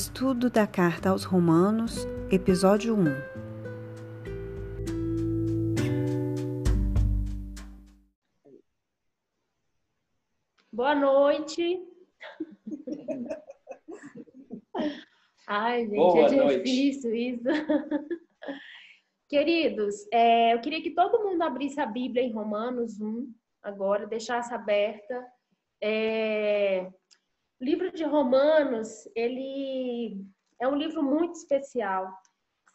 Estudo da Carta aos Romanos, Episódio 1 Boa noite. Ai, gente, Boa é noite. difícil isso. Queridos, é, eu queria que todo mundo abrisse a Bíblia em Romanos 1, agora, deixasse aberta. É, o livro de Romanos, ele é um livro muito especial.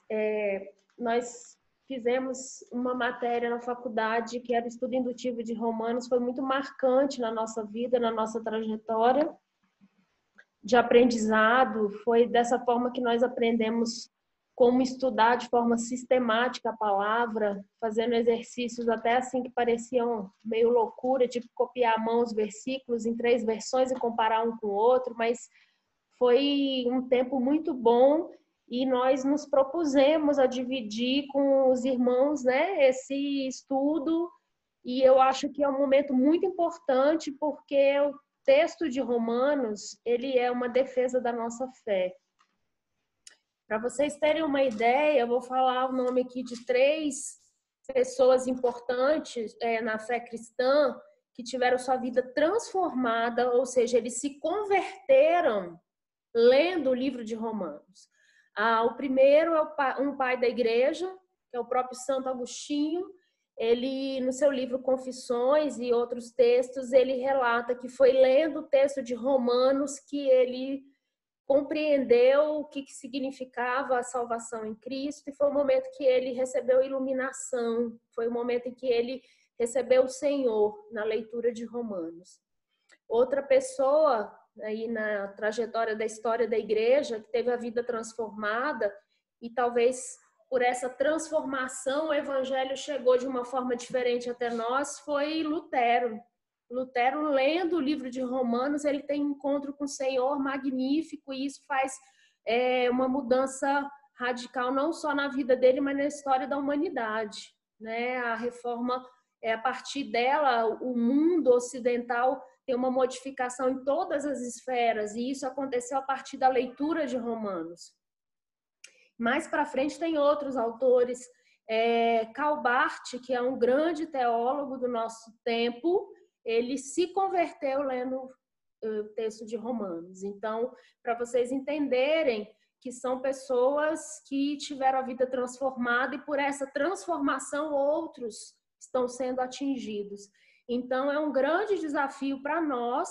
É, nós fizemos uma matéria na faculdade que era estudo indutivo de Romanos, foi muito marcante na nossa vida, na nossa trajetória de aprendizado. Foi dessa forma que nós aprendemos como estudar de forma sistemática a palavra, fazendo exercícios até assim que pareciam meio loucura, tipo copiar à mão os versículos em três versões e comparar um com o outro, mas foi um tempo muito bom e nós nos propusemos a dividir com os irmãos, né, esse estudo e eu acho que é um momento muito importante porque o texto de Romanos, ele é uma defesa da nossa fé. Para vocês terem uma ideia, eu vou falar o nome aqui de três pessoas importantes é, na fé cristã que tiveram sua vida transformada, ou seja, eles se converteram lendo o livro de Romanos. Ah, o primeiro é um pai da igreja, que é o próprio Santo Agostinho. Ele, no seu livro Confissões e outros textos, ele relata que foi lendo o texto de Romanos que ele compreendeu o que, que significava a salvação em Cristo e foi o momento que ele recebeu iluminação, foi o momento em que ele recebeu o Senhor na leitura de Romanos. Outra pessoa aí na trajetória da história da igreja que teve a vida transformada e talvez por essa transformação o evangelho chegou de uma forma diferente até nós foi Lutero. Lutero, lendo o livro de Romanos, ele tem encontro com o Senhor magnífico e isso faz é, uma mudança radical não só na vida dele, mas na história da humanidade. Né? A reforma, é, a partir dela, o mundo ocidental tem uma modificação em todas as esferas e isso aconteceu a partir da leitura de Romanos. Mais para frente tem outros autores, é, Calbart, que é um grande teólogo do nosso tempo, ele se converteu lendo o texto de Romanos. Então, para vocês entenderem que são pessoas que tiveram a vida transformada e por essa transformação outros estão sendo atingidos. Então, é um grande desafio para nós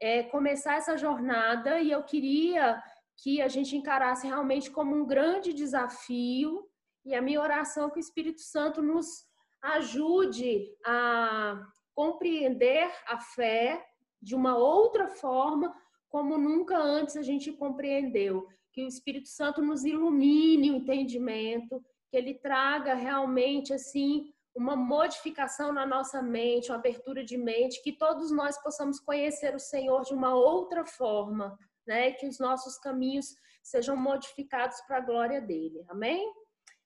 é, começar essa jornada e eu queria que a gente encarasse realmente como um grande desafio e a minha oração é que o Espírito Santo nos ajude a compreender a fé de uma outra forma, como nunca antes a gente compreendeu. Que o Espírito Santo nos ilumine o entendimento, que ele traga realmente assim uma modificação na nossa mente, uma abertura de mente, que todos nós possamos conhecer o Senhor de uma outra forma, né? Que os nossos caminhos sejam modificados para a glória dele. Amém?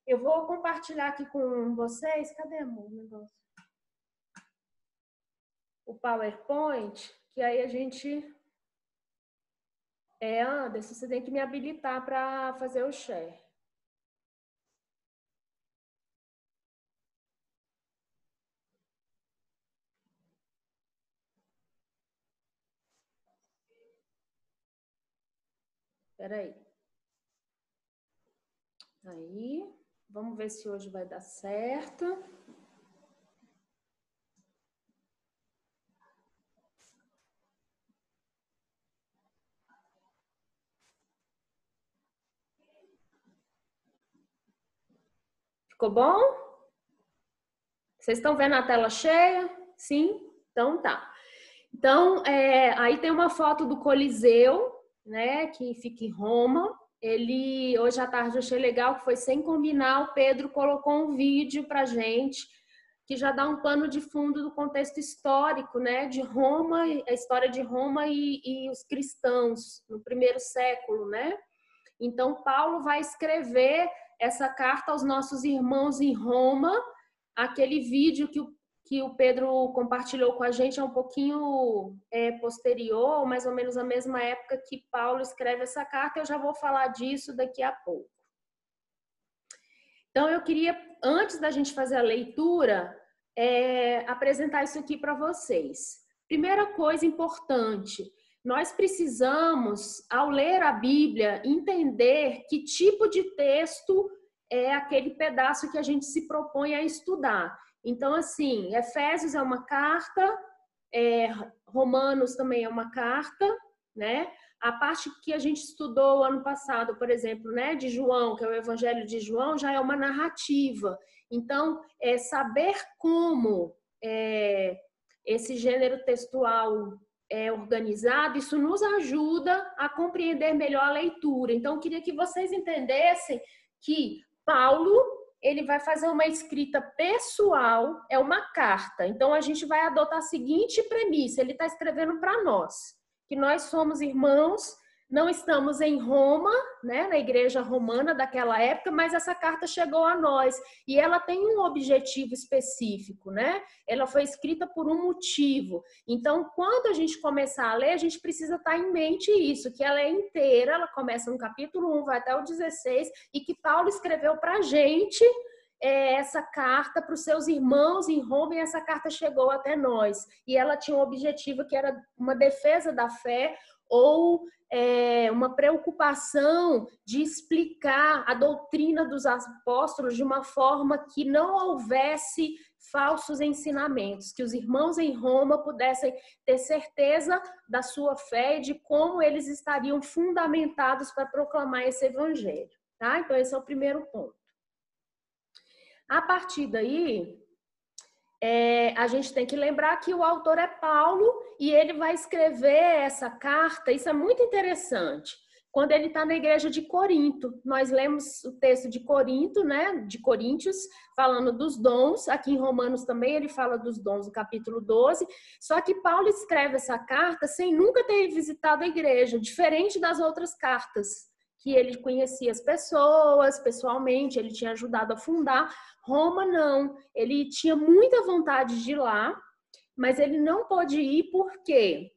Eu vou compartilhar aqui com vocês. Cadê o negócio? O PowerPoint, que aí a gente. É, Anderson, você tem que me habilitar para fazer o share. Espera aí. Aí, vamos ver se hoje vai dar certo. Ficou bom? Vocês estão vendo a tela cheia? Sim? Então tá. Então, é, aí tem uma foto do Coliseu, né, que fica em Roma. Ele, hoje à tarde, eu achei legal que foi sem combinar, o Pedro colocou um vídeo pra gente que já dá um pano de fundo do contexto histórico, né, de Roma, a história de Roma e, e os cristãos no primeiro século, né? Então, Paulo vai escrever essa carta aos nossos irmãos em Roma, aquele vídeo que o que o Pedro compartilhou com a gente é um pouquinho é, posterior, mais ou menos a mesma época que Paulo escreve essa carta. Eu já vou falar disso daqui a pouco. Então, eu queria, antes da gente fazer a leitura, é, apresentar isso aqui para vocês. Primeira coisa importante, nós precisamos, ao ler a Bíblia, entender que tipo de texto é aquele pedaço que a gente se propõe a estudar. Então, assim, Efésios é uma carta, é, Romanos também é uma carta, né? A parte que a gente estudou ano passado, por exemplo, né, de João, que é o Evangelho de João, já é uma narrativa. Então, é saber como é, esse gênero textual é organizado, isso nos ajuda a compreender melhor a leitura. Então, eu queria que vocês entendessem que Paulo ele vai fazer uma escrita pessoal, é uma carta. Então, a gente vai adotar a seguinte premissa: ele está escrevendo para nós, que nós somos irmãos não estamos em Roma, né, na igreja romana daquela época, mas essa carta chegou a nós e ela tem um objetivo específico, né? Ela foi escrita por um motivo. Então, quando a gente começar a ler, a gente precisa estar em mente isso, que ela é inteira, ela começa no capítulo 1, vai até o 16 e que Paulo escreveu para a gente é, essa carta para os seus irmãos em Roma e essa carta chegou até nós. E ela tinha um objetivo que era uma defesa da fé ou é, uma preocupação de explicar a doutrina dos apóstolos de uma forma que não houvesse falsos ensinamentos, que os irmãos em Roma pudessem ter certeza da sua fé e de como eles estariam fundamentados para proclamar esse evangelho. Tá? Então, esse é o primeiro ponto. A partir daí, é, a gente tem que lembrar que o autor é Paulo e ele vai escrever essa carta. Isso é muito interessante. Quando ele está na igreja de Corinto, nós lemos o texto de Corinto, né, de Coríntios, falando dos dons. Aqui em Romanos também ele fala dos dons, no capítulo 12. Só que Paulo escreve essa carta sem nunca ter visitado a igreja, diferente das outras cartas que ele conhecia as pessoas pessoalmente, ele tinha ajudado a fundar. Roma não, ele tinha muita vontade de ir lá, mas ele não pôde ir porque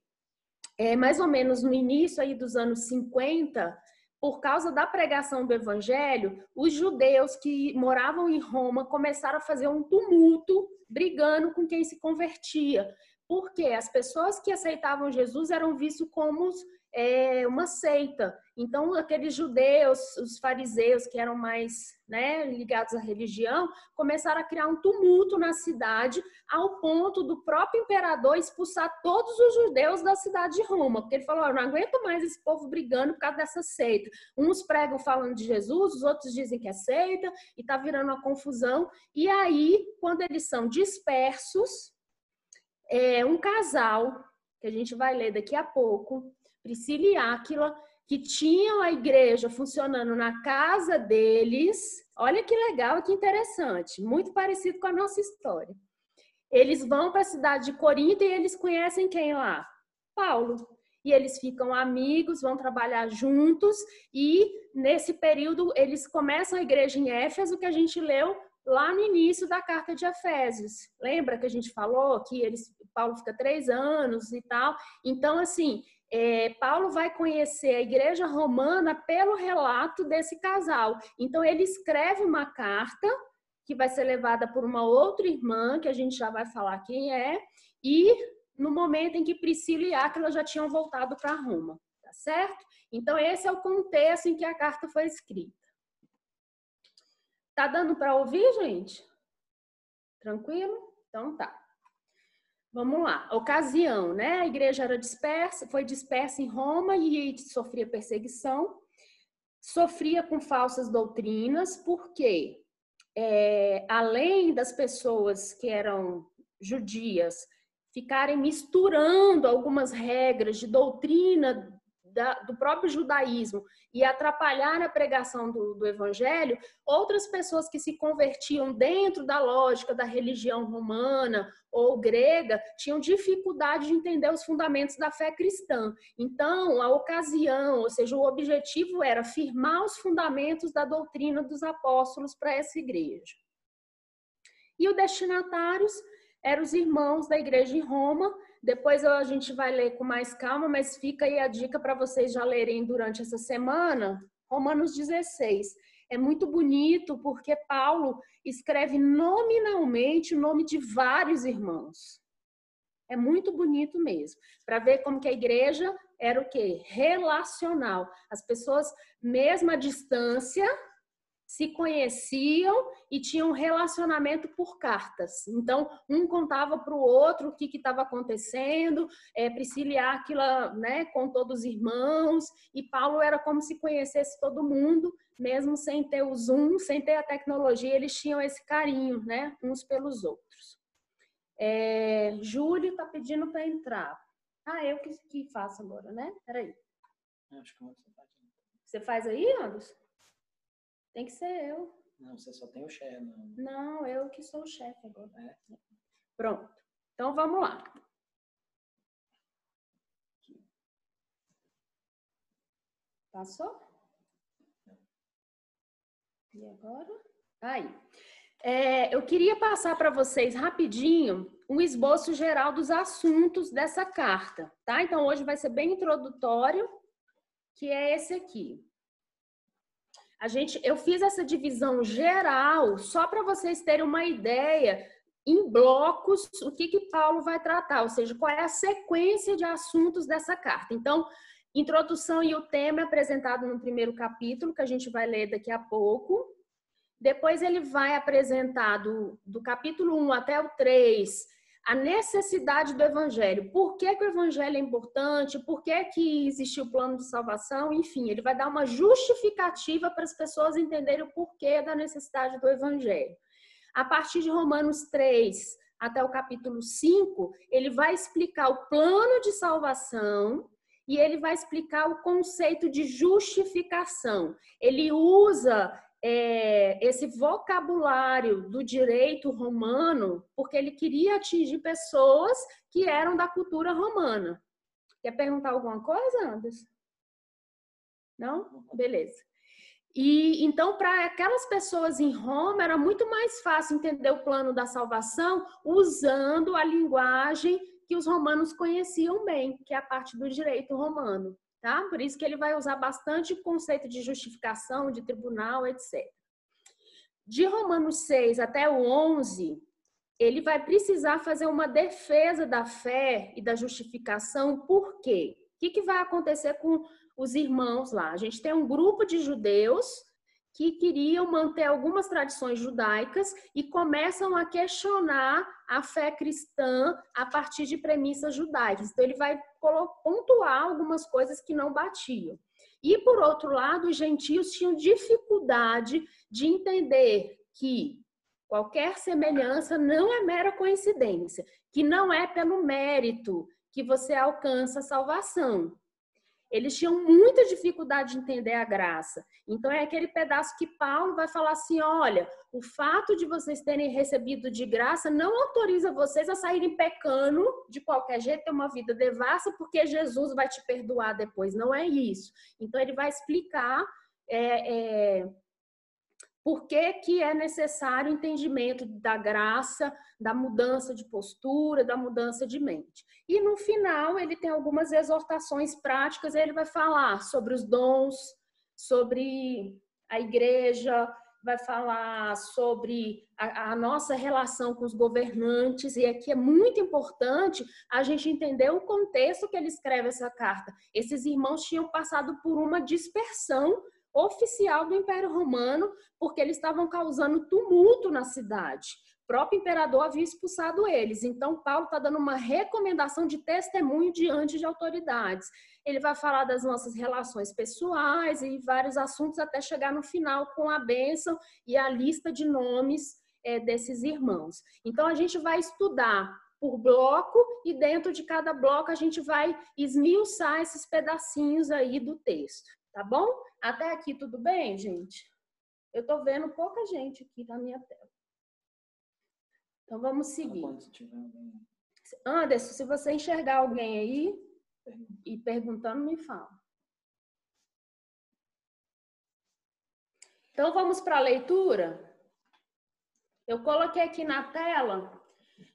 é, mais ou menos no início aí dos anos 50, por causa da pregação do evangelho, os judeus que moravam em Roma começaram a fazer um tumulto brigando com quem se convertia. Porque as pessoas que aceitavam Jesus eram vistos como é, uma seita. Então, aqueles judeus, os fariseus, que eram mais né, ligados à religião, começaram a criar um tumulto na cidade, ao ponto do próprio imperador expulsar todos os judeus da cidade de Roma, porque ele falou: Eu não aguento mais esse povo brigando por causa dessa seita. Uns pregam falando de Jesus, os outros dizem que é seita, e está virando uma confusão. E aí, quando eles são dispersos, é, um casal, que a gente vai ler daqui a pouco, Priscila e Áquila, que tinham a igreja funcionando na casa deles. Olha que legal, que interessante, muito parecido com a nossa história. Eles vão para a cidade de Corinto e eles conhecem quem lá? Paulo. E eles ficam amigos, vão trabalhar juntos e nesse período eles começam a igreja em Éfeso que a gente leu lá no início da carta de Efésios. Lembra que a gente falou que eles, Paulo fica três anos e tal? Então, assim, é, Paulo vai conhecer a igreja romana pelo relato desse casal. Então, ele escreve uma carta que vai ser levada por uma outra irmã, que a gente já vai falar quem é, e no momento em que Priscila e Áquila já tinham voltado para Roma, tá certo? Então, esse é o contexto em que a carta foi escrita. Tá dando para ouvir, gente? Tranquilo? Então tá. Vamos lá. Ocasião, né? A igreja era dispersa, foi dispersa em Roma e sofria perseguição, sofria com falsas doutrinas, porque é, além das pessoas que eram judias ficarem misturando algumas regras de doutrina da, do próprio judaísmo e atrapalhar a pregação do, do evangelho, outras pessoas que se convertiam dentro da lógica da religião romana ou grega tinham dificuldade de entender os fundamentos da fé cristã. Então, a ocasião, ou seja, o objetivo era firmar os fundamentos da doutrina dos apóstolos para essa igreja. E os destinatários eram os irmãos da igreja em Roma. Depois a gente vai ler com mais calma, mas fica aí a dica para vocês já lerem durante essa semana, Romanos 16. É muito bonito porque Paulo escreve nominalmente o nome de vários irmãos. É muito bonito mesmo, para ver como que a igreja era o quê? Relacional. As pessoas, mesmo à distância, se conheciam e tinham um relacionamento por cartas. Então, um contava para o outro o que estava acontecendo, é, Priscila e Aquila né, com todos os irmãos, e Paulo era como se conhecesse todo mundo, mesmo sem ter o Zoom, sem ter a tecnologia, eles tinham esse carinho, né, uns pelos outros. É, Júlio está pedindo para entrar. Ah, eu que, que faço agora, né? Peraí. Acho que você faz. Você faz aí, Anderson? Tem que ser eu. Não, você só tem o chefe. Não, não eu que sou o chefe agora. É. Pronto. Então vamos lá. Passou? E agora? Aí. É, eu queria passar para vocês rapidinho um esboço geral dos assuntos dessa carta, tá? Então hoje vai ser bem introdutório, que é esse aqui. A gente, eu fiz essa divisão geral só para vocês terem uma ideia em blocos o que que Paulo vai tratar, ou seja, qual é a sequência de assuntos dessa carta. Então, introdução e o tema é apresentado no primeiro capítulo que a gente vai ler daqui a pouco. Depois ele vai apresentar do, do capítulo 1 até o 3 a necessidade do evangelho. Por que, que, o evangelho é importante? Por que, que existiu o plano de salvação? Enfim, ele vai dar uma justificativa para as pessoas entenderem o porquê da necessidade do evangelho. A partir de Romanos 3 até o capítulo 5, ele vai explicar o plano de salvação e ele vai explicar o conceito de justificação. Ele usa é, esse vocabulário do direito romano, porque ele queria atingir pessoas que eram da cultura romana. Quer perguntar alguma coisa, Anderson? Não? Beleza. E então, para aquelas pessoas em Roma, era muito mais fácil entender o plano da salvação usando a linguagem que os romanos conheciam bem, que é a parte do direito romano tá? Por isso que ele vai usar bastante o conceito de justificação, de tribunal, etc. De Romanos 6 até o 11, ele vai precisar fazer uma defesa da fé e da justificação, por quê? O que, que vai acontecer com os irmãos lá? A gente tem um grupo de judeus que queriam manter algumas tradições judaicas e começam a questionar a fé cristã a partir de premissas judaicas. Então, ele vai pontuar algumas coisas que não batiam. E, por outro lado, os gentios tinham dificuldade de entender que qualquer semelhança não é mera coincidência, que não é pelo mérito que você alcança a salvação, eles tinham muita dificuldade de entender a graça. Então é aquele pedaço que Paulo vai falar assim: olha, o fato de vocês terem recebido de graça não autoriza vocês a saírem pecando de qualquer jeito, ter uma vida devassa, porque Jesus vai te perdoar depois. Não é isso. Então ele vai explicar é, é, por que, que é necessário o entendimento da graça, da mudança de postura, da mudança de mente. E no final, ele tem algumas exortações práticas, ele vai falar sobre os dons, sobre a igreja, vai falar sobre a, a, nossa relação com os governantes, e aqui é muito importante a gente entender o contexto que ele escreve essa carta. Esses irmãos tinham passado por uma dispersão oficial do Império Romano, porque eles estavam causando tumulto na cidade. O próprio imperador havia expulsado eles. Então, Paulo está dando uma recomendação de testemunho diante de autoridades. Ele vai falar das nossas relações pessoais e vários assuntos até chegar no final com a bênção e a lista de nomes é, desses irmãos. Então, a gente vai estudar por bloco e dentro de cada bloco a gente vai esmiuçar esses pedacinhos aí do texto, tá bom? Até aqui tudo bem, gente? Eu estou vendo pouca gente aqui na minha tela. Então vamos seguir. Anderson, se você enxergar alguém aí e perguntando, me fala. Então vamos para a leitura. Eu coloquei aqui na tela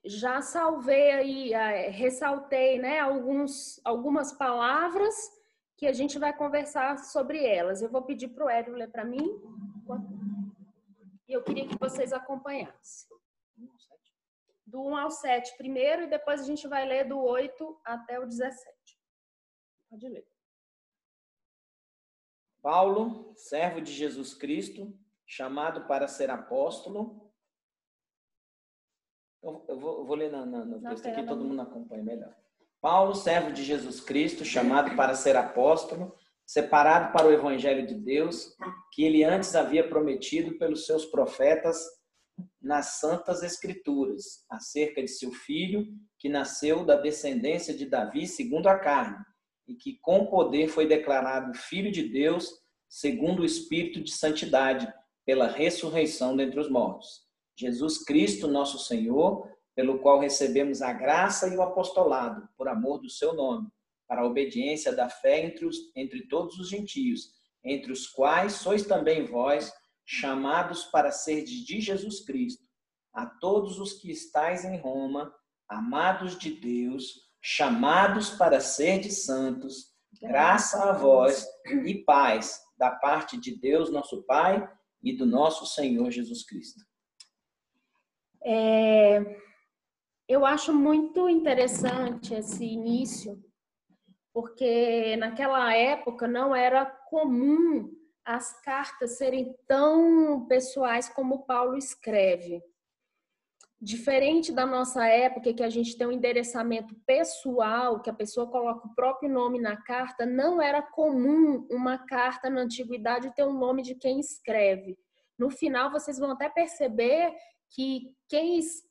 Já salvei aí, é, ressaltei né, alguns, algumas palavras que a gente vai conversar sobre elas. Eu vou pedir para o Hélio ler para mim. E eu queria que vocês acompanhassem. Do 1 ao 7 primeiro, e depois a gente vai ler do 8 até o 17. Pode ler. Paulo, servo de Jesus Cristo, chamado para ser apóstolo. Eu, eu, vou, eu vou, ler na, na, no texto aqui, todo mundo acompanha melhor. Paulo, servo de Jesus Cristo, chamado para ser apóstolo, separado para o evangelho de Deus, que ele antes havia prometido pelos seus profetas nas santas escrituras, acerca de seu filho, que nasceu da descendência de Davi segundo a carne, e que com poder foi declarado filho de Deus, segundo o espírito de santidade, pela ressurreição dentre os mortos. Jesus Cristo, nosso Senhor, pelo qual recebemos a graça e o apostolado, por amor do seu nome para a obediência da fé entre, os, entre todos os gentios, entre os quais sois também vós, chamados para ser de Jesus Cristo, a todos os que estáis em Roma, amados de Deus, chamados para ser de santos, graça a vós e paz da parte de Deus, nosso Pai, e do nosso Senhor Jesus Cristo. É, eu acho muito interessante esse início, porque naquela época não era comum as cartas serem tão pessoais como Paulo escreve. Diferente da nossa época, que a gente tem um endereçamento pessoal, que a pessoa coloca o próprio nome na carta, não era comum uma carta na antiguidade ter o nome de quem escreve. No final, vocês vão até perceber que quem escreve,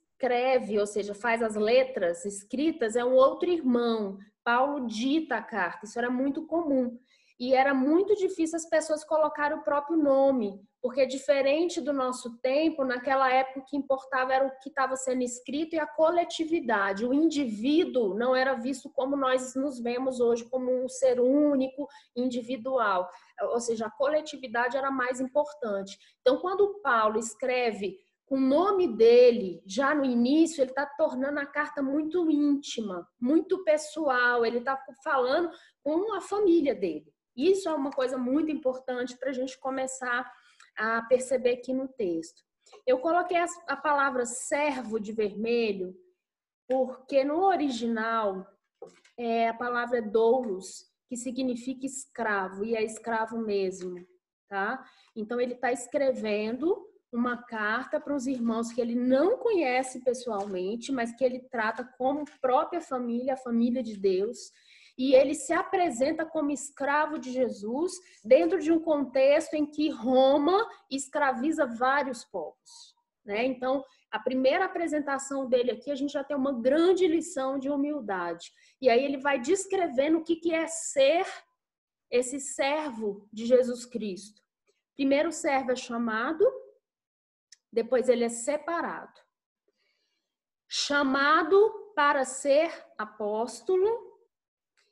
ou seja, faz as letras escritas, é um outro irmão. Paulo dita a carta, isso era muito comum. E era muito difícil as pessoas colocarem o próprio nome, porque diferente do nosso tempo, naquela época o que importava era o que estava sendo escrito e a coletividade. O indivíduo não era visto como nós nos vemos hoje, como um ser único, individual. Ou seja, a coletividade era mais importante. Então, quando Paulo escreve o nome dele, já no início, ele está tornando a carta muito íntima, muito pessoal, ele está falando com a família dele. Isso é uma coisa muito importante para a gente começar a perceber aqui no texto. Eu coloquei a palavra servo de vermelho, porque no original é, a palavra é doulos, que significa escravo, e é escravo mesmo, tá? Então ele está escrevendo uma carta para os irmãos que ele não conhece pessoalmente, mas que ele trata como própria família, a família de Deus. E ele se apresenta como escravo de Jesus dentro de um contexto em que Roma escraviza vários povos. Né? Então, a primeira apresentação dele aqui, a gente já tem uma grande lição de humildade. E aí ele vai descrevendo o que, que é ser esse servo de Jesus Cristo. Primeiro, servo é chamado, depois ele é separado. Chamado para ser apóstolo,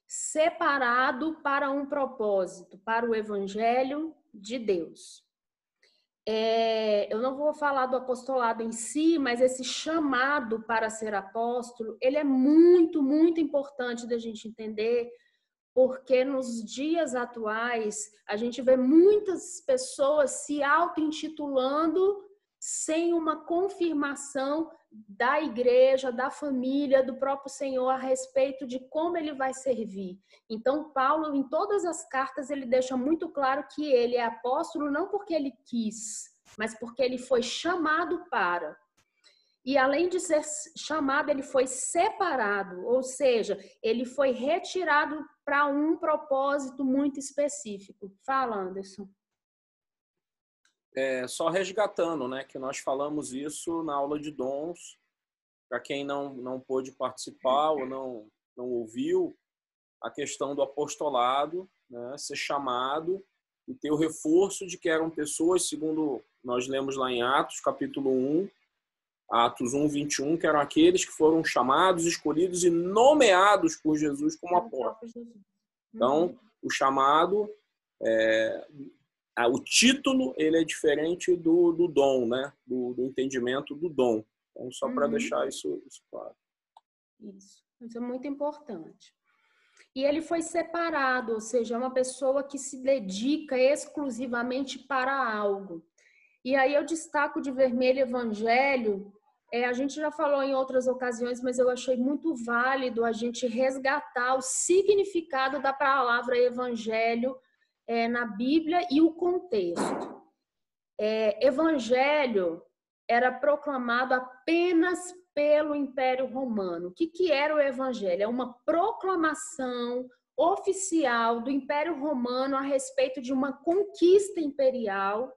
separado para um propósito, para o evangelho de Deus. É, eu não vou falar do apostolado em si, mas esse chamado para ser apóstolo, ele é muito, muito importante da gente entender, porque nos dias atuais a gente vê muitas pessoas se auto-intitulando sem uma confirmação da igreja, da família, do próprio Senhor a respeito de como ele vai servir. Então, Paulo, em todas as cartas, ele deixa muito claro que ele é apóstolo não porque ele quis, mas porque ele foi chamado para. E além de ser chamado, ele foi separado, ou seja, ele foi retirado para um propósito muito específico. Fala, Anderson é, só resgatando, né, que nós falamos isso na aula de dons, para quem não, não pôde participar ou não, não ouviu, a questão do apostolado, né, ser chamado e ter o reforço de que eram pessoas, segundo nós lemos lá em Atos, capítulo 1, Atos 1, 21, que eram aqueles que foram chamados, escolhidos e nomeados por Jesus como apóstolos. Então, uhum. o chamado é, o título ele é diferente do, do dom, né? Do, do, entendimento do dom. Então, só para uhum. deixar isso, isso claro. Isso, isso é muito importante. E ele foi separado, ou seja, é uma pessoa que se dedica exclusivamente para algo. E aí eu destaco de vermelho evangelho. É, a gente já falou em outras ocasiões, mas eu achei muito válido a gente resgatar o significado da palavra evangelho é, na Bíblia e o contexto. É, evangelho era proclamado apenas pelo Império Romano. O que, que era o Evangelho? É uma proclamação oficial do Império Romano a respeito de uma conquista imperial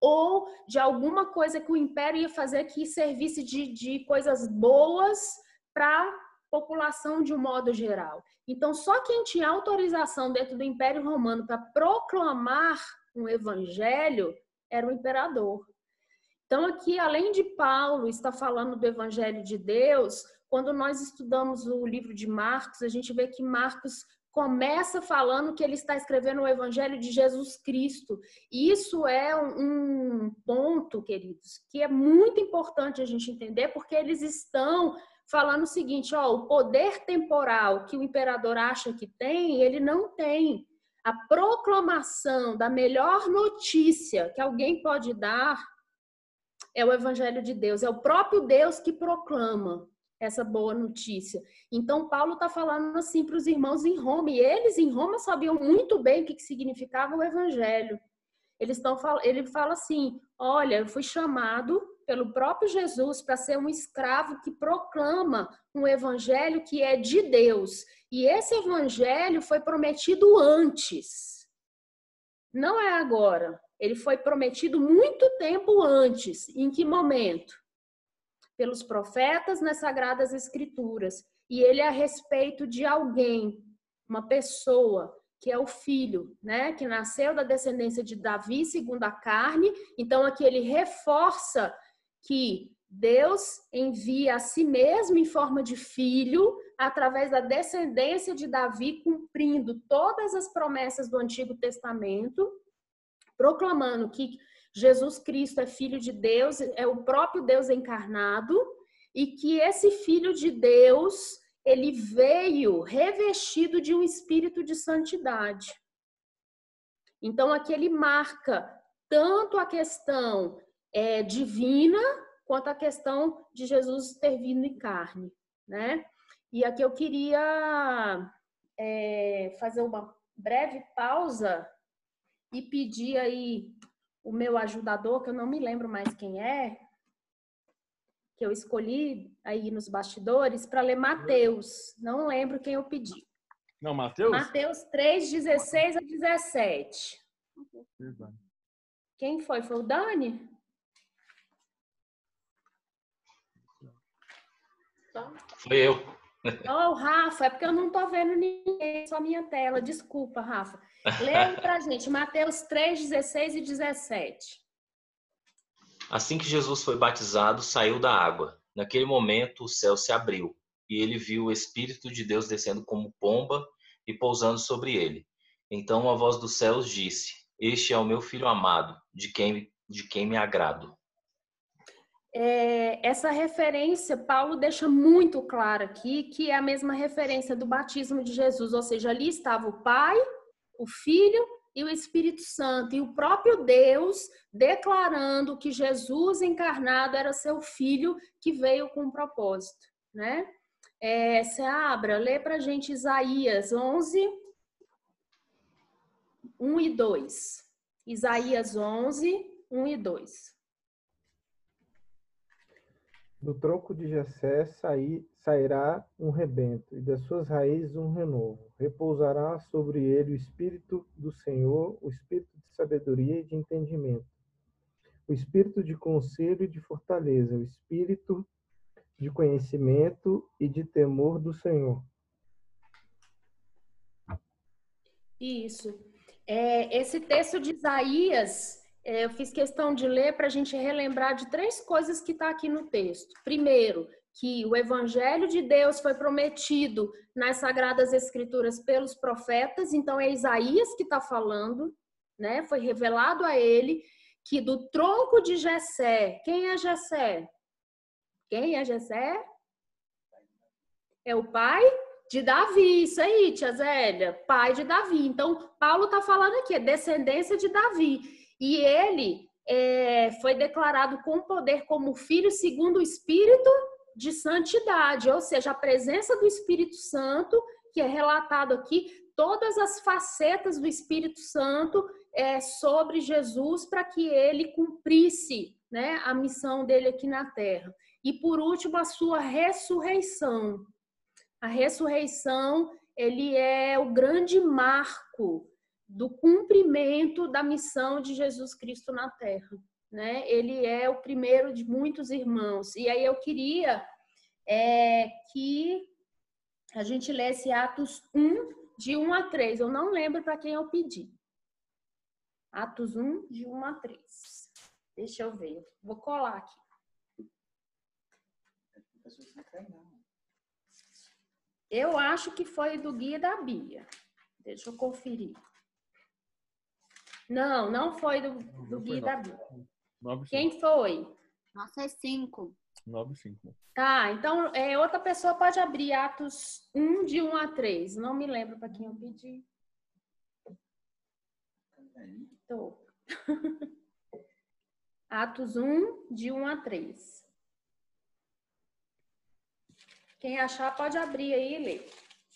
ou de alguma coisa que o Império ia fazer que servisse de, de coisas boas para população de um modo geral. Então, só quem tinha autorização dentro do Império Romano para proclamar um evangelho era o imperador. Então, aqui, além de Paulo estar falando do Evangelho de Deus, quando nós estudamos o livro de Marcos, a gente vê que Marcos começa falando que ele está escrevendo o Evangelho de Jesus Cristo. E isso é um ponto, queridos, que é muito importante a gente entender, porque eles estão falando o seguinte: ó, o poder temporal que o imperador acha que tem, ele não tem. A proclamação da melhor notícia que alguém pode dar é o Evangelho de Deus, é o próprio Deus que proclama essa boa notícia. Então, Paulo está falando assim para os irmãos em Roma, e eles em Roma sabiam muito bem o que, que significava o Evangelho. Eles estão, ele fala assim: olha, eu fui chamado pelo próprio Jesus para ser um escravo que proclama um evangelho que é de Deus. E esse evangelho foi prometido antes. Não é agora. Ele foi prometido muito tempo antes. Em que momento? Pelos profetas nas Sagradas Escrituras. E ele é a respeito de alguém, uma pessoa, que é o filho, né, que nasceu da descendência de Davi segundo a carne. Então aqui ele reforça que Deus envia a si mesmo em forma de filho através da descendência de Davi, cumprindo todas as promessas do Antigo Testamento proclamando que Jesus Cristo é filho de Deus, é o próprio Deus encarnado, e que esse filho de Deus, ele veio revestido de um espírito de santidade. Então, aqui ele marca tanto a questão é, divina quanto a questão de Jesus ter vindo em carne, né? E aqui eu queria é, fazer uma breve pausa e pedir aí o meu ajudador, que eu não me lembro mais quem é, que eu escolhi aí nos bastidores, para ler Mateus. Não lembro quem eu pedi. Não, Mateus? Mateus 3, 16 a 17. Quem foi? Foi o Dani? Foi eu. Oh, Rafa, é porque eu não tô vendo ninguém, só minha tela. Desculpa, Rafa. Leia pra gente, Mateus 3, 16 e 17. Assim que Jesus foi batizado, saiu da água. Naquele momento, o céu se abriu e ele viu o Espírito de Deus descendo como pomba e pousando sobre ele. Então a voz dos céus disse: Este é o meu filho amado, de quem, de quem me agrado é, essa referência, Paulo deixa muito claro aqui que é a mesma referência do batismo de Jesus, ou seja, ali estava o Pai, o Filho e o Espírito Santo, e o próprio Deus declarando que Jesus encarnado era seu Filho que veio com um propósito, né? É, Seabra, lê para gente Isaías 11, 1 e 2. Isaías 11, 1 e 2. Do tronco de Jessé sair, sairá um rebento, e das suas raízes um renovo. Repousará sobre ele o espírito do Senhor, o espírito de sabedoria e de entendimento, o espírito de conselho e de fortaleza, o espírito de conhecimento e de temor do Senhor. Isso. É, esse texto de Isaías eu fiz questão de ler para a gente relembrar de três coisas que está aqui no texto. Primeiro, que o evangelho de Deus foi prometido nas sagradas escrituras pelos profetas, então é Isaías que está falando, né? Foi revelado a ele que do tronco de Jessé, quem é Jessé? Quem é Jessé? É o pai de Davi, isso aí, tia Zélia, pai de Davi. Então, Paulo está falando aqui, é descendência de Davi. E ele é, foi declarado com poder como filho segundo o Espírito de santidade, ou seja, a presença do Espírito Santo, que é relatado aqui, todas as facetas do Espírito Santo é, sobre Jesus para que ele cumprisse né, a missão dele aqui na terra. E por último, a sua ressurreição. A ressurreição, ele é o grande marco do cumprimento da missão de Jesus Cristo na terra. Né? Ele é o primeiro de muitos irmãos. E aí eu queria é, que a gente lesse Atos 1, de 1 a 3. Eu não lembro para quem eu pedi. Atos 1, de 1 a 3. Deixa eu ver. Vou colar aqui. Eu acho que foi do guia da Bia. Deixa eu conferir. Não, não foi do, do guia da Bia. Quem foi? Nossa, é 5. 9 5. Tá, então é, outra pessoa pode abrir Atos 1, de 1 a 3. Não me lembro para quem eu pedi. Tô. Atos 1, de 1 a 3. Quem achar pode abrir aí e ler.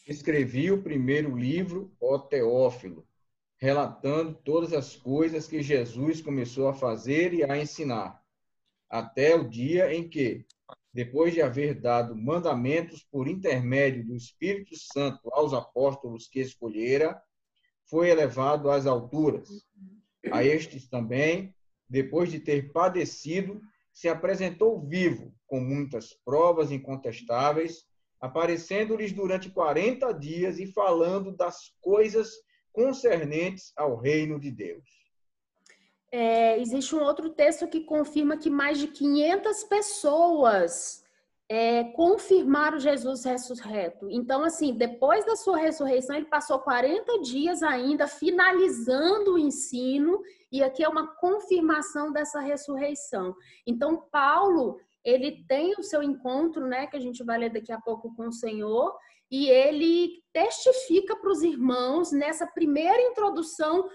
Escrevi o primeiro livro, ó Teófilo, relatando todas as coisas que Jesus começou a fazer e a ensinar até o dia em que, depois de haver dado mandamentos por intermédio do Espírito Santo aos apóstolos que escolhera, foi elevado às alturas. A estes também, depois de ter padecido, se apresentou vivo, com muitas provas incontestáveis, aparecendo-lhes durante quarenta dias e falando das coisas concernentes ao reino de Deus é, existe um outro texto que confirma que mais de 500 pessoas é, confirmaram Jesus ressurreto. Então, assim, depois da sua ressurreição, ele passou 40 dias ainda finalizando o ensino, e aqui é uma confirmação dessa ressurreição. Então, Paulo, ele tem o seu encontro, né, que a gente vai ler daqui a pouco com o Senhor, e ele testifica para os irmãos nessa primeira introdução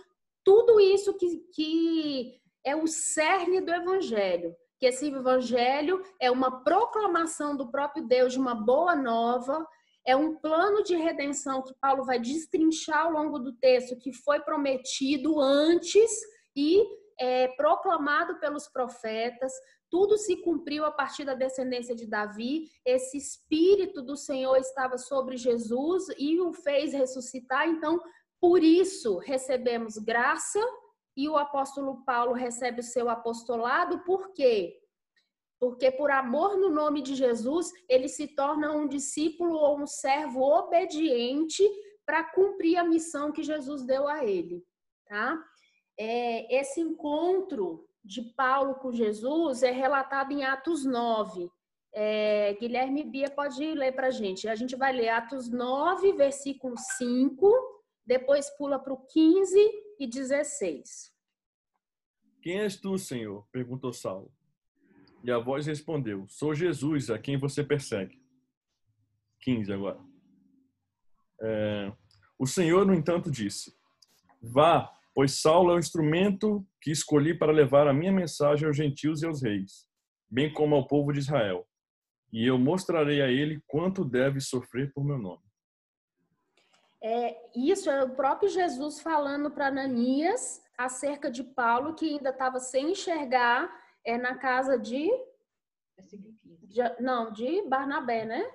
tudo isso que, que é o cerne do evangelho. Que esse evangelho é uma proclamação do próprio Deus de uma boa nova, é um plano de redenção que Paulo vai destrinchar ao longo do texto, que foi prometido antes e é, proclamado pelos profetas. Tudo se cumpriu a partir da descendência de Davi. Esse espírito do Senhor estava sobre Jesus e o fez ressuscitar. Então, por isso recebemos graça e o apóstolo Paulo recebe o seu apostolado, por quê? Porque por amor no nome de Jesus, ele se torna um discípulo ou um servo obediente para cumprir a missão que Jesus deu a ele, tá? É, esse encontro de Paulo com Jesus é relatado em Atos 9. É, Guilherme Bia pode ler para a gente. A gente vai ler Atos 9, versículo 5 depois pula para o 15 e 16. Quem és tu, Senhor? perguntou Saulo. E a voz respondeu: Sou Jesus, a quem você persegue. 15 agora. É, o Senhor, no entanto, disse: Vá, pois Saulo é o instrumento que escolhi para levar a minha mensagem aos gentios e aos reis, bem como ao povo de Israel. E eu mostrarei a ele quanto deve sofrer por meu nome. É, isso é o próprio Jesus falando para Ananias acerca de Paulo, que ainda estava sem enxergar é, na casa de, de. Não, de Barnabé, né?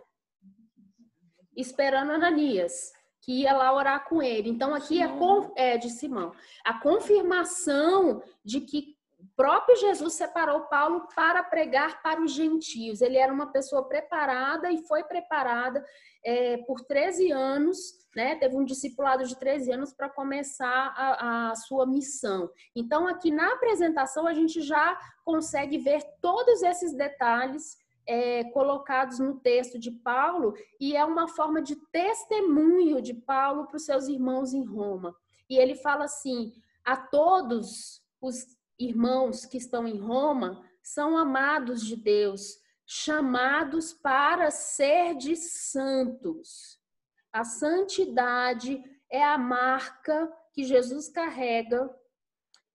Esperando Ananias, que ia lá orar com ele. Então, aqui é, é de Simão. A confirmação de que o próprio Jesus separou Paulo para pregar para os gentios. Ele era uma pessoa preparada e foi preparada é, por 13 anos né, teve um discipulado de 13 anos para começar a, a, sua missão. Então, aqui na apresentação, a gente já consegue ver todos esses detalhes é, colocados no texto de Paulo, e é uma forma de testemunho de Paulo para os seus irmãos em Roma. E ele fala assim: a todos os irmãos que estão em Roma são amados de Deus chamados para ser de santos. A santidade é a marca que Jesus carrega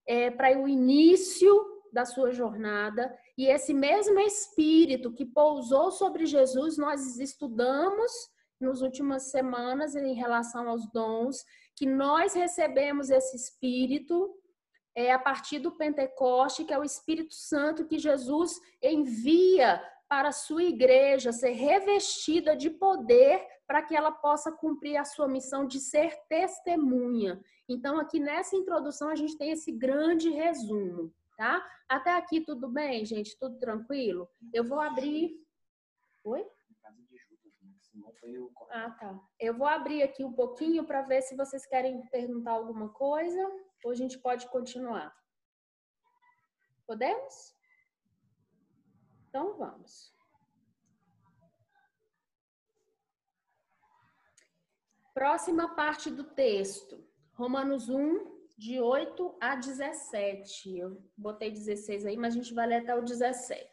é, para o início da sua jornada. E esse mesmo Espírito que pousou sobre Jesus, nós estudamos nas últimas semanas em relação aos dons, que nós recebemos esse Espírito é, a partir do Pentecoste, que é o Espírito Santo que Jesus envia para a sua igreja ser revestida de poder para que ela possa cumprir a sua missão de ser testemunha. Então, aqui nessa introdução, a gente tem esse grande resumo, tá? Até aqui tudo bem, gente? Tudo tranquilo? Eu vou abrir. Oi? Ah, tá. Eu vou abrir aqui um pouquinho para ver se vocês querem perguntar alguma coisa ou a gente pode continuar. Podemos? Então vamos. Próxima parte do texto, Romanos 1, de 8 a 17. Eu botei 16 aí, mas a gente vai ler até o 17.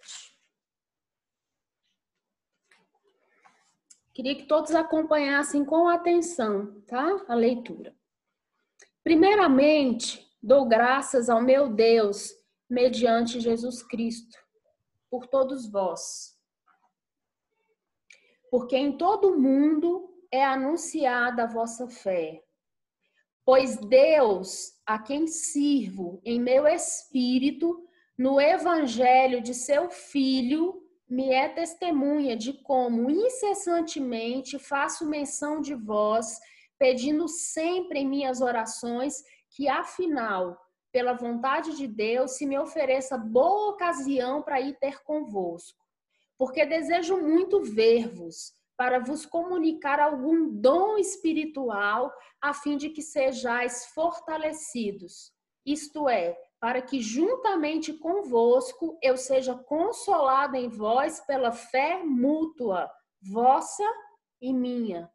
Queria que todos acompanhassem com atenção, tá? A leitura. Primeiramente, dou graças ao meu Deus, mediante Jesus Cristo, por todos vós. Porque em todo o mundo é anunciada a vossa fé. Pois Deus, a quem sirvo em meu espírito, no evangelho de seu Filho, me é testemunha de como incessantemente faço menção de vós, pedindo sempre em minhas orações que, afinal, pela vontade de Deus, se me ofereça boa ocasião para ir ter convosco. Porque desejo muito ver-vos, para vos comunicar algum dom espiritual, a fim de que sejais fortalecidos. Isto é, para que juntamente convosco eu seja consolado em vós pela fé mútua, vossa e minha.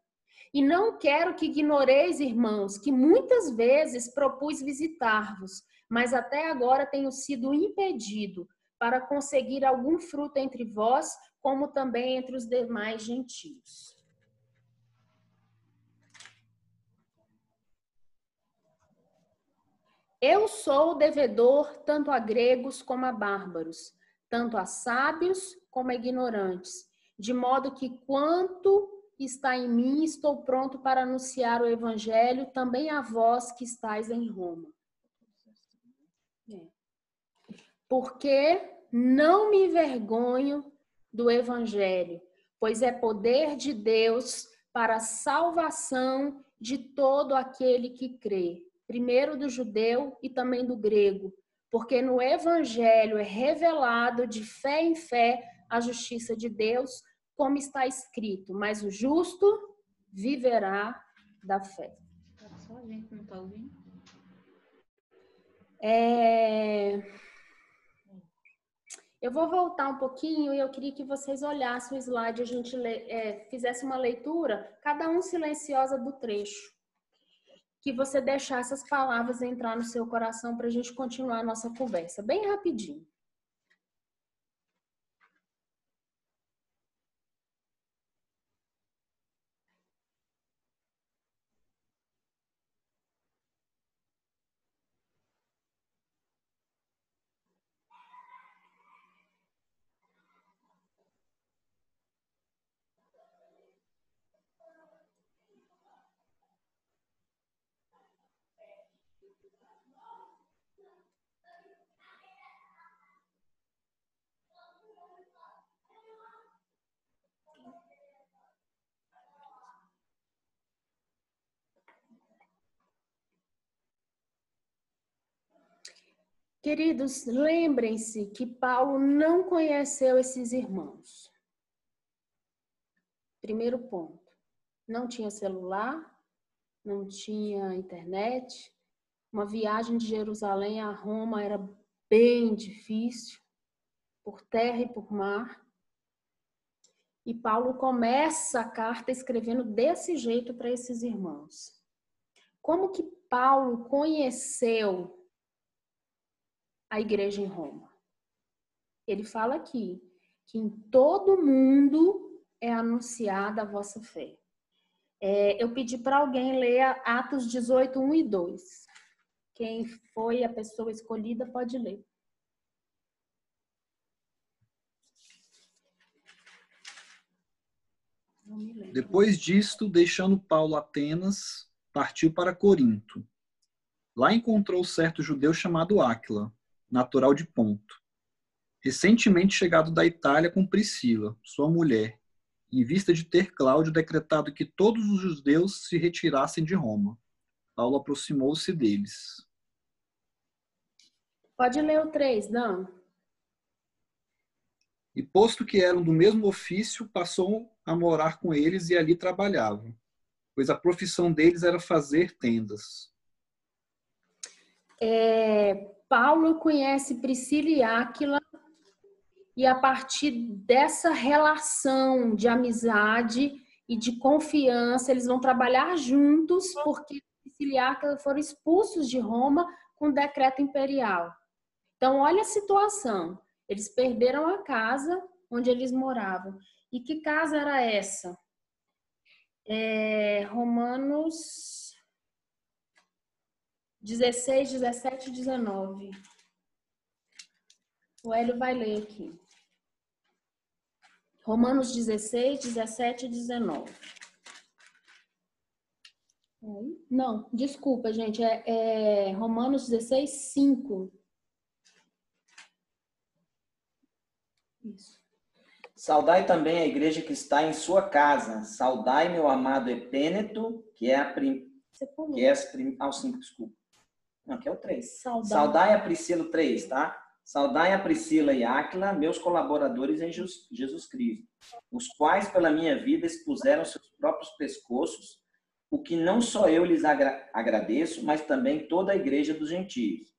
E não quero que ignoreis, irmãos, que muitas vezes propus visitar-vos, mas até agora tenho sido impedido para conseguir algum fruto entre vós, como também entre os demais gentios. Eu sou devedor tanto a gregos como a bárbaros, tanto a sábios como a ignorantes, de modo que quanto está em mim, estou pronto para anunciar o evangelho também a vós que estáis em Roma. É. Porque não me envergonho do evangelho, pois é poder de Deus para a salvação de todo aquele que crê primeiro do judeu e também do grego, porque no evangelho é revelado de fé em fé a justiça de Deus, como está escrito, mas o justo viverá da fé. Só a gente não está ouvindo. É... Eu vou voltar um pouquinho e eu queria que vocês olhassem o slide, a gente é, fizesse uma leitura, cada um silenciosa do trecho que você deixar essas palavras entrar no seu coração para a gente continuar a nossa conversa, bem rapidinho. Queridos, lembrem-se que Paulo não conheceu esses irmãos. Primeiro ponto. Não tinha celular, não tinha internet. Uma viagem de Jerusalém a Roma era bem difícil, por terra e por mar. E Paulo começa a carta escrevendo desse jeito para esses irmãos. Como que Paulo conheceu a igreja em Roma. Ele fala aqui que em todo mundo é anunciada a vossa fé. É, eu pedi para alguém ler Atos 18, 1 e 2. Quem foi a pessoa escolhida pode ler. Depois disto, deixando Paulo Atenas, partiu para Corinto. Lá encontrou certo judeu chamado Áquila, natural de Ponto, recentemente chegado da Itália com Priscila, sua mulher, em vista de ter Cláudio decretado que todos os judeus se retirassem de Roma. Paulo aproximou-se deles. Pode ler o 3, não. E posto que eram do mesmo ofício, passou a morar com eles e ali trabalhava, pois a profissão deles era fazer tendas. É, Paulo conhece Priscila e Áquila e a partir dessa relação de amizade e de confiança, eles vão trabalhar juntos, porque Priscila e Áquila foram expulsos de Roma com decreto imperial. Então, olha a situação. Eles perderam a casa onde eles moravam. E que casa era essa? É, Romanos 16, 17 e 19. O Hélio vai ler aqui. Romanos 16, 17 e 19. Não, desculpa, gente. É, é Romanos 16, 5. Isso. Saudai também a igreja que está em sua casa. Saudai meu amado Epêneto, que é a prim... que é as prim... ah, o 5, desculpa. Não, que é o 3. Saudai. Saudai a Priscila 3, tá? Saudai a Priscila e Áquila, meus colaboradores em Jesus Cristo, os quais pela minha vida expuseram seus próprios pescoços, o que não só eu lhes agra agradeço, mas também toda a igreja dos gentios.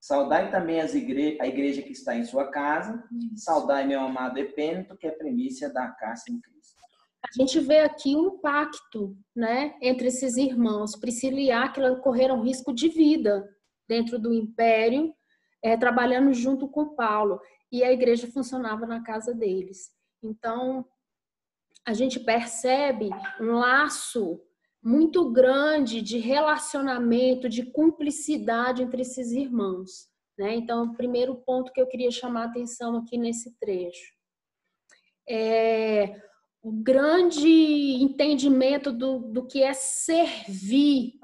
Saudai também igre a igreja que está em sua casa. Saudai meu amado Epêneto, que é primícia da caça em Cristo. A gente vê aqui um pacto né, entre esses irmãos. Priscila e Áquila correram risco de vida dentro do império, é, trabalhando junto com Paulo. E a igreja funcionava na casa deles. Então, a gente percebe um laço muito grande de relacionamento, de cumplicidade entre esses irmãos. Né? Então, o primeiro ponto que eu queria chamar a atenção aqui nesse trecho é o grande entendimento do, do que é servir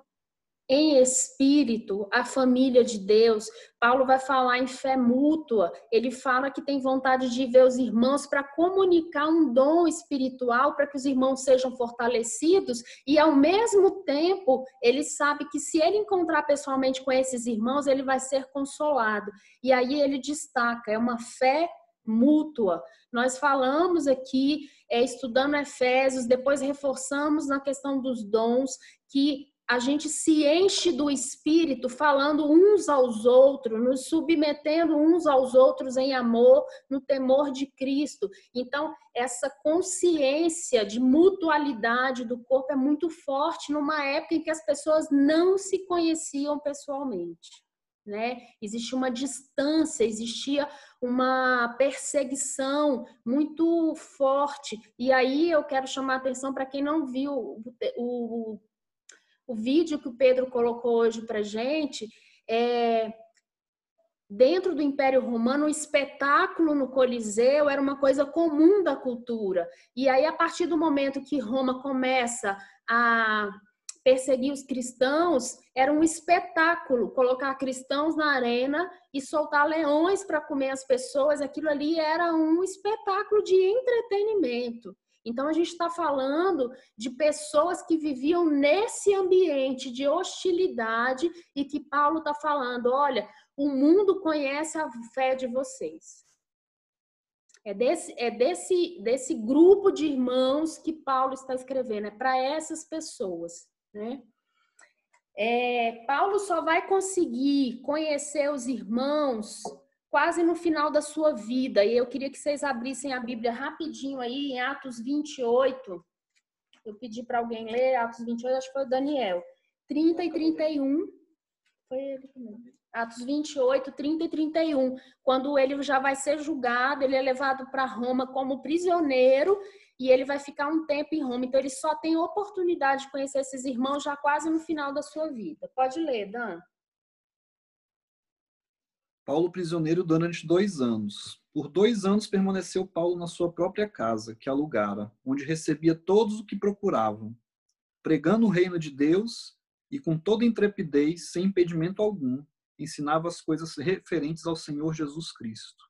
em espírito a família de Deus. Paulo vai falar em fé mútua. Ele fala que tem vontade de ver os irmãos para comunicar um dom espiritual para que os irmãos sejam fortalecidos e ao mesmo tempo ele sabe que se ele encontrar pessoalmente com esses irmãos, ele vai ser consolado. E aí ele destaca, é uma fé mútua. Nós falamos aqui, é, estudando Efésios, depois reforçamos na questão dos dons, que a gente se enche do espírito falando uns aos outros, nos submetendo uns aos outros em amor, no temor de Cristo. Então, essa consciência de mutualidade do corpo é muito forte numa época em que as pessoas não se conheciam pessoalmente. Né? Existia uma distância, existia uma perseguição muito forte. E aí eu quero chamar a atenção para quem não viu o, o o vídeo que o Pedro colocou hoje para gente, é, dentro do Império Romano, o espetáculo no Coliseu era uma coisa comum da cultura. E aí, a partir do momento que Roma começa a perseguir os cristãos, era um espetáculo colocar cristãos na arena e soltar leões para comer as pessoas. Aquilo ali era um espetáculo de entretenimento. Então, a gente está falando de pessoas que viviam nesse ambiente de hostilidade e que Paulo está falando: olha, o mundo conhece a fé de vocês. É desse, é desse, desse grupo de irmãos que Paulo está escrevendo, é para essas pessoas. Né? É, Paulo só vai conseguir conhecer os irmãos quase no final da sua vida. E eu queria que vocês abrissem a Bíblia rapidinho aí em Atos 28. Eu pedi para alguém ler Atos 28, acho que foi o Daniel. 30 e 31. foi ele também. Atos 28, 30 e 31. Quando ele já vai ser julgado, ele é levado para Roma como prisioneiro e ele vai ficar um tempo em Roma. Então, ele só tem oportunidade de conhecer esses irmãos já quase no final da sua vida. Pode ler, Dan. Paulo prisioneiro durante dois anos. Por dois anos permaneceu Paulo na sua própria casa, que alugara, onde recebia todos o que procuravam, pregando o reino de Deus e com toda intrepidez, sem impedimento algum, ensinava as coisas referentes ao Senhor Jesus Cristo.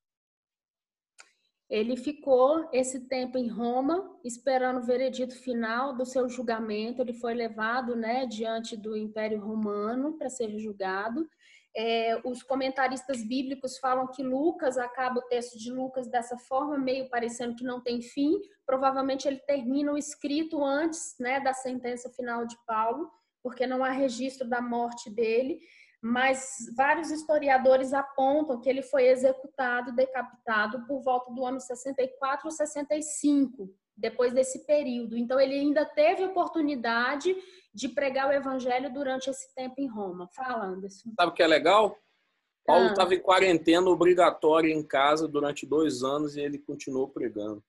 Ele ficou esse tempo em Roma, esperando o veredito final do seu julgamento. Ele foi levado né, diante do Império Romano para ser julgado. É, os comentaristas bíblicos falam que Lucas acaba o texto de Lucas dessa forma, meio parecendo que não tem fim. Provavelmente ele termina o escrito antes né, da sentença final de Paulo, porque não há registro da morte dele mas vários historiadores apontam que ele foi executado, decapitado por volta do ano 64 ou 65, depois desse período. Então ele ainda teve oportunidade de pregar o evangelho durante esse tempo em Roma. Fala, Anderson. Sabe o que é legal? Paulo estava ah. em quarentena obrigatória em casa durante dois anos e ele continuou pregando.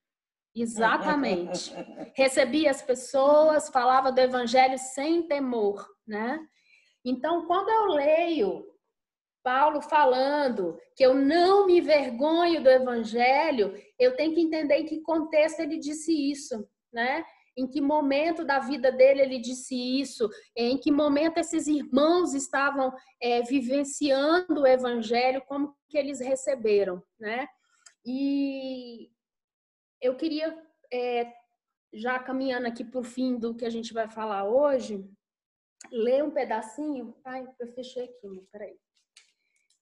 Exatamente. Recebia as pessoas, falava do evangelho sem temor, né? Então, quando eu leio Paulo falando que eu não me vergonho do evangelho, eu tenho que entender em que contexto ele disse isso, né? Em que momento da vida dele ele disse isso? Em que momento esses irmãos estavam é, vivenciando o evangelho? Como que eles receberam, né? E eu queria, é, já caminhando aqui para o fim do que a gente vai falar hoje, ler um pedacinho. Ai, eu fechei aqui, peraí.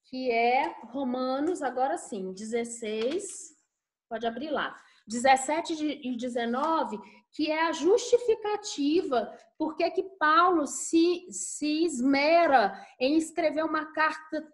Que é Romanos, agora sim, 16. Pode abrir lá. 17 e 19, que é a justificativa por que Paulo se, se esmera em escrever uma carta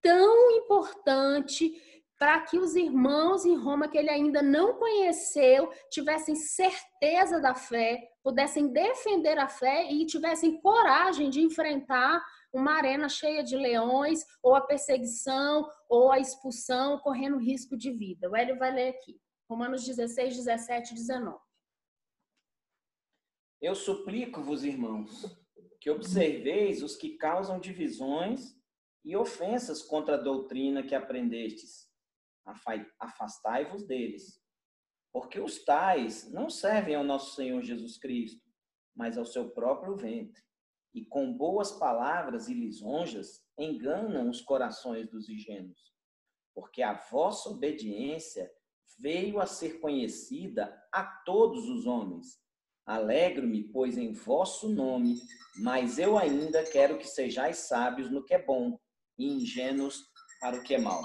tão importante para que os irmãos em Roma que ele ainda não conheceu tivessem certeza da fé, pudessem defender a fé e tivessem coragem de enfrentar uma arena cheia de leões, ou a perseguição, ou a expulsão, correndo risco de vida. O Hélio vai ler aqui. Romanos 16, 17 e 19. Eu suplico-vos, irmãos, que observeis os que causam divisões e ofensas contra a doutrina que aprendestes. Afastai-vos deles porque os tais não servem ao nosso Senhor Jesus Cristo, mas ao seu próprio ventre, e com boas palavras e lisonjas enganam os corações dos ingênuos. Porque a vossa obediência veio a ser conhecida a todos os homens. Alegro-me, pois, em vosso nome, mas eu ainda quero que sejais sábios no que é bom e ingênuos para o que é mal.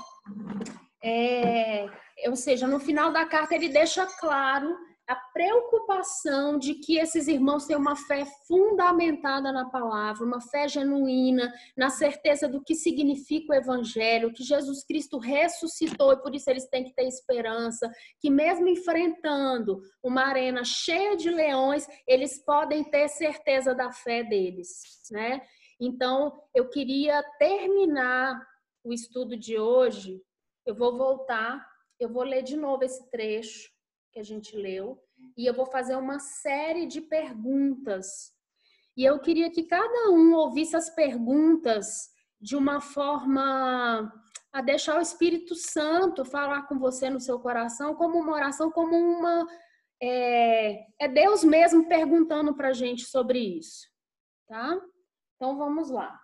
É, ou seja, no final da carta ele deixa claro a preocupação de que esses irmãos têm uma fé fundamentada na palavra, uma fé genuína, na certeza do que significa o evangelho, que Jesus Cristo ressuscitou e por isso eles têm que ter esperança, que mesmo enfrentando uma arena cheia de leões, eles podem ter certeza da fé deles, né? Então, eu queria terminar o estudo de hoje eu vou voltar, eu vou ler de novo esse trecho que a gente leu e eu vou fazer uma série de perguntas. E eu queria que cada um ouvisse as perguntas de uma forma a deixar o Espírito Santo falar com você no seu coração, como uma oração, como uma. É, é Deus mesmo perguntando para a gente sobre isso, tá? Então vamos lá.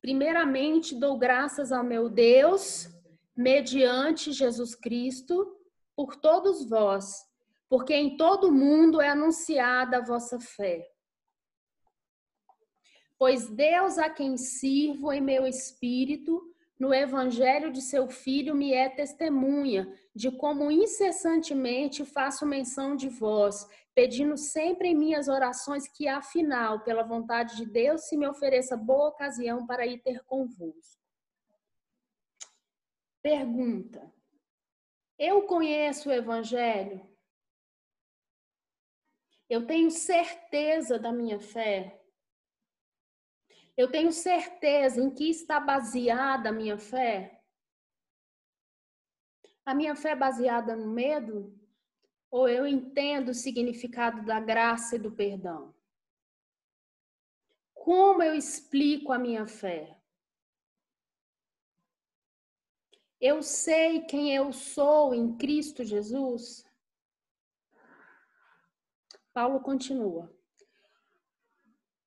Primeiramente, dou graças ao meu Deus, mediante Jesus Cristo, por todos vós, porque em todo mundo é anunciada a vossa fé. Pois Deus a quem sirvo em meu espírito, no evangelho de seu filho, me é testemunha de como incessantemente faço menção de vós, pedindo sempre em minhas orações que, afinal, pela vontade de Deus, se me ofereça boa ocasião para ir ter convosco. Pergunta: Eu conheço o Evangelho? Eu tenho certeza da minha fé? Eu tenho certeza em que está baseada a minha fé? A minha fé é baseada no medo? Ou eu entendo o significado da graça e do perdão? Como eu explico a minha fé? Eu sei quem eu sou em Cristo Jesus? Paulo continua.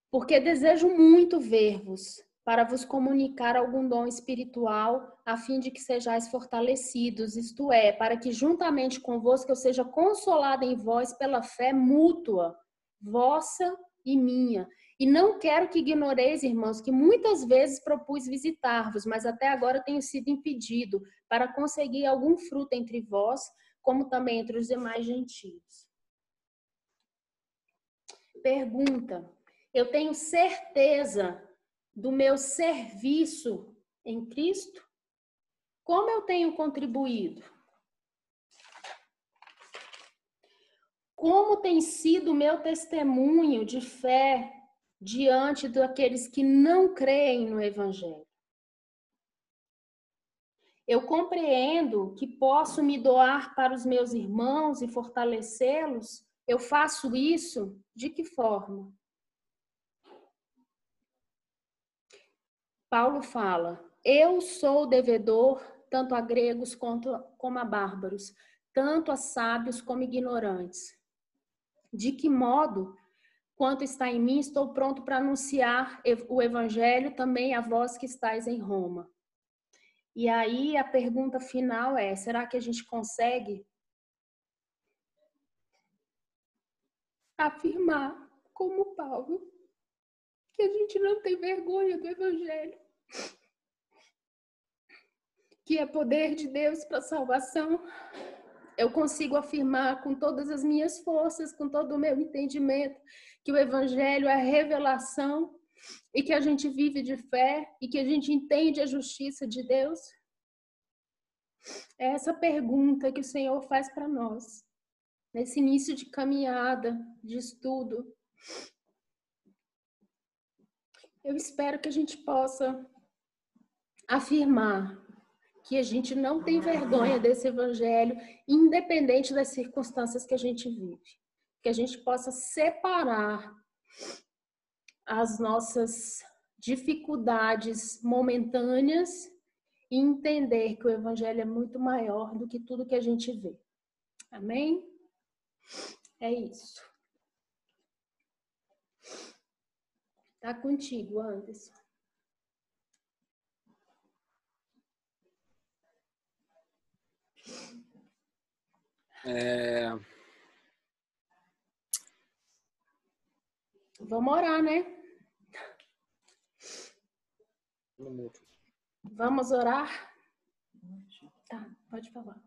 Porque desejo muito ver-vos, para vos comunicar algum dom espiritual, a fim de que sejais fortalecidos, isto é, para que juntamente convosco eu seja consolada em vós pela fé mútua, vossa e minha. E não quero que ignoreis, irmãos, que muitas vezes propus visitar-vos, mas até agora tenho sido impedido, para conseguir algum fruto entre vós, como também entre os demais gentios. Pergunta: Eu tenho certeza do meu serviço em Cristo? Como eu tenho contribuído? Como tem sido o meu testemunho de fé diante daqueles que não creem no Evangelho? Eu compreendo que posso me doar para os meus irmãos e fortalecê-los. Eu faço isso de que forma? Paulo fala: Eu sou devedor tanto a gregos quanto como a bárbaros, tanto a sábios como ignorantes. De que modo, quanto está em mim, estou pronto para anunciar o evangelho também a vós que estáis em Roma. E aí a pergunta final é: será que a gente consegue afirmar, como Paulo, que a gente não tem vergonha do evangelho? que é poder de Deus para salvação, eu consigo afirmar com todas as minhas forças, com todo o meu entendimento, que o Evangelho é revelação e que a gente vive de fé e que a gente entende a justiça de Deus? É essa pergunta que o Senhor faz para nós, nesse início de caminhada, de estudo. Eu espero que a gente possa afirmar que a gente não tem vergonha desse evangelho, independente das circunstâncias que a gente vive. Que a gente possa separar as nossas dificuldades momentâneas e entender que o evangelho é muito maior do que tudo que a gente vê. Amém? É isso. Tá contigo, Anderson. É... Vamos orar, né? Vamos orar? Tá, pode falar.